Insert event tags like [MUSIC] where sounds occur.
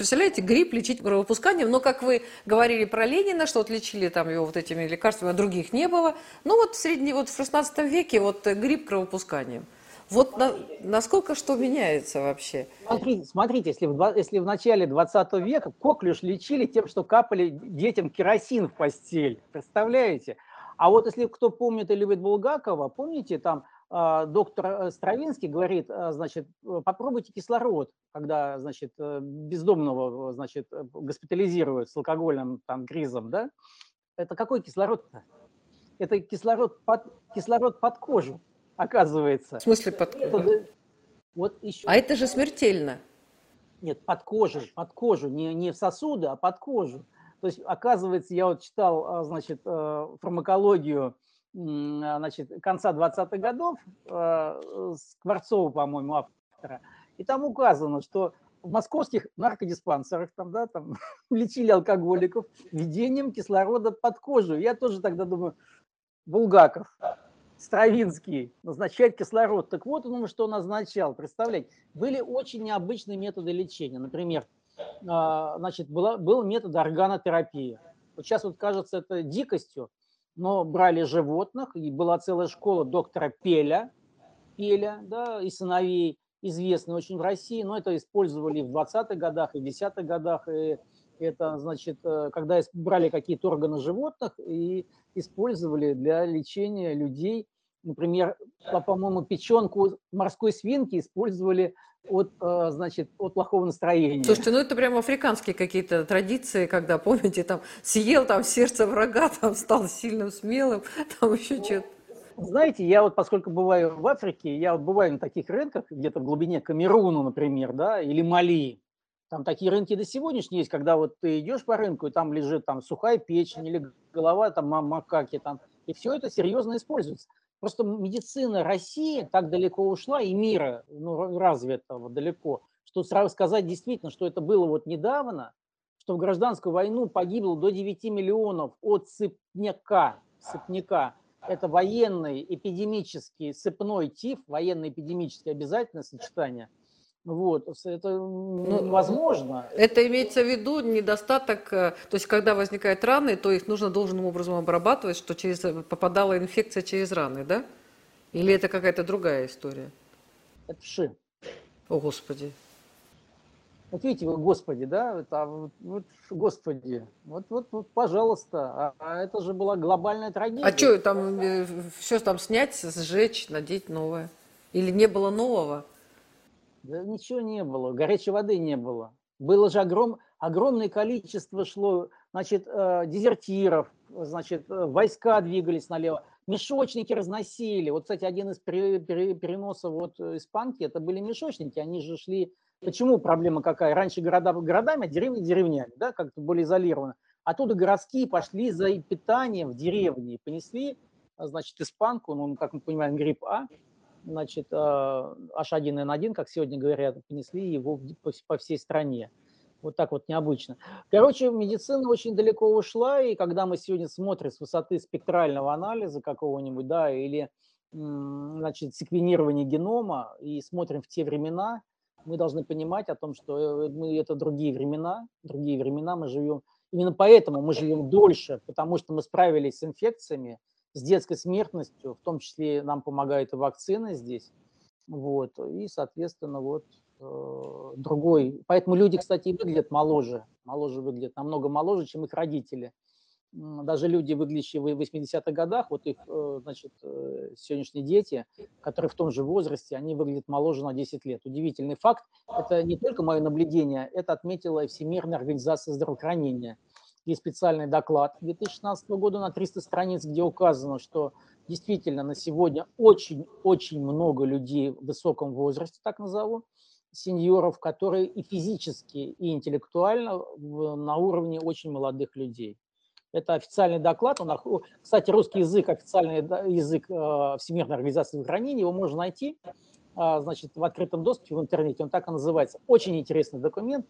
Представляете, грипп лечить кровопусканием, но как вы говорили про Ленина, что вот лечили там его вот этими лекарствами, а других не было. Ну вот в среднем, вот в 16 веке вот грипп кровопусканием. Вот на, насколько что меняется вообще? Смотрите, смотрите если, в, если в начале 20 века коклюш лечили тем, что капали детям керосин в постель. Представляете? А вот если кто помнит и любит Булгакова, помните, там доктор э, Стравинский говорит, а, значит, э, попробуйте кислород, когда, значит, э, бездомного, значит, госпитализируют с алкогольным там кризом, да? Это какой кислород-то? Это кислород под, кислород под кожу, оказывается. В смысле под кожу? Вот еще. А это же смертельно. Нет, под кожу, под кожу, не, не в сосуды, а под кожу. То есть, оказывается, я вот читал, а, значит, фармакологию а, значит, конца 20-х годов, а, Скворцова, по-моему, автора, и там указано, что в московских наркодиспансерах там, да, там [LAUGHS] лечили алкоголиков введением кислорода под кожу. Я тоже тогда думаю, Булгаков, Стравинский назначает кислород. Так вот он что назначал. Представляете, были очень необычные методы лечения. Например, а, значит, была, был метод органотерапии. Вот сейчас вот кажется это дикостью, но брали животных, и была целая школа доктора Пеля, Пеля, да, и сыновей, известный очень в России, но это использовали в 20-х годах и 10-х годах, и это, значит, э, когда брали какие-то органы животных и использовали для лечения людей, например, по-моему, печенку морской свинки использовали от, э, значит, от плохого настроения. Слушайте, ну это прямо африканские какие-то традиции, когда, помните, там съел там сердце врага, там стал сильным, смелым, [LAUGHS] там еще что-то. Знаете, я вот, поскольку бываю в Африке, я вот бываю на таких рынках, где-то в глубине Камеруна, например, да, или Мали. Там такие рынки до сегодняшнего есть, когда вот ты идешь по рынку, и там лежит там сухая печень или голова там макаки там, и все это серьезно используется. Просто медицина России так далеко ушла, и мира ну, развитого далеко, что сразу сказать действительно, что это было вот недавно, что в гражданскую войну погибло до 9 миллионов от сыпняка, сыпняка. Это военный эпидемический сыпной тиф, военно-эпидемическое обязательное сочетание – вот, это ну, невозможно. Это имеется в виду недостаток, э, то есть когда возникают раны, то их нужно должным образом обрабатывать, что через, э, попадала инфекция через раны, да? Или это какая-то другая история? Это вши. О, Господи. Вот видите, вы, Господи, да, вот, вот, Господи, вот, вот, вот, пожалуйста, а, а это же была глобальная трагедия. А что, там э, все там снять, сжечь, надеть новое? Или не было нового? Да ничего не было, горячей воды не было. Было же огром, огромное количество шло, значит, э, дезертиров, значит, э, войска двигались налево, мешочники разносили. Вот, кстати, один из переносов вот испанки, это были мешочники, они же шли... Почему проблема какая? Раньше города городами, а деревни деревнями, да, как-то более изолированы. Оттуда городские пошли за питанием в деревне и понесли, значит, испанку, ну, как мы понимаем, грипп А, значит, H1N1, как сегодня говорят, понесли его по всей стране. Вот так вот необычно. Короче, медицина очень далеко ушла, и когда мы сегодня смотрим с высоты спектрального анализа какого-нибудь, да, или значит, секвенирования генома, и смотрим в те времена, мы должны понимать о том, что э, мы, это другие времена, другие времена мы живем. Именно поэтому мы живем дольше, потому что мы справились с инфекциями, с детской смертностью, в том числе нам помогает и вакцина здесь, вот, и, соответственно, вот э, другой. Поэтому люди, кстати, выглядят моложе, моложе выглядят, намного моложе, чем их родители. Даже люди, выглядящие в 80-х годах, вот их, э, значит, э, сегодняшние дети, которые в том же возрасте, они выглядят моложе на 10 лет. Удивительный факт. Это не только мое наблюдение, это отметила Всемирная организация здравоохранения – есть специальный доклад 2016 года на 300 страниц, где указано, что действительно на сегодня очень-очень много людей в высоком возрасте, так назову, сеньоров, которые и физически, и интеллектуально на уровне очень молодых людей. Это официальный доклад. Он, кстати, русский язык, официальный язык э, Всемирной организации здравоохранения, его можно найти а, значит, в открытом доступе в интернете. Он так и называется. Очень интересный документ.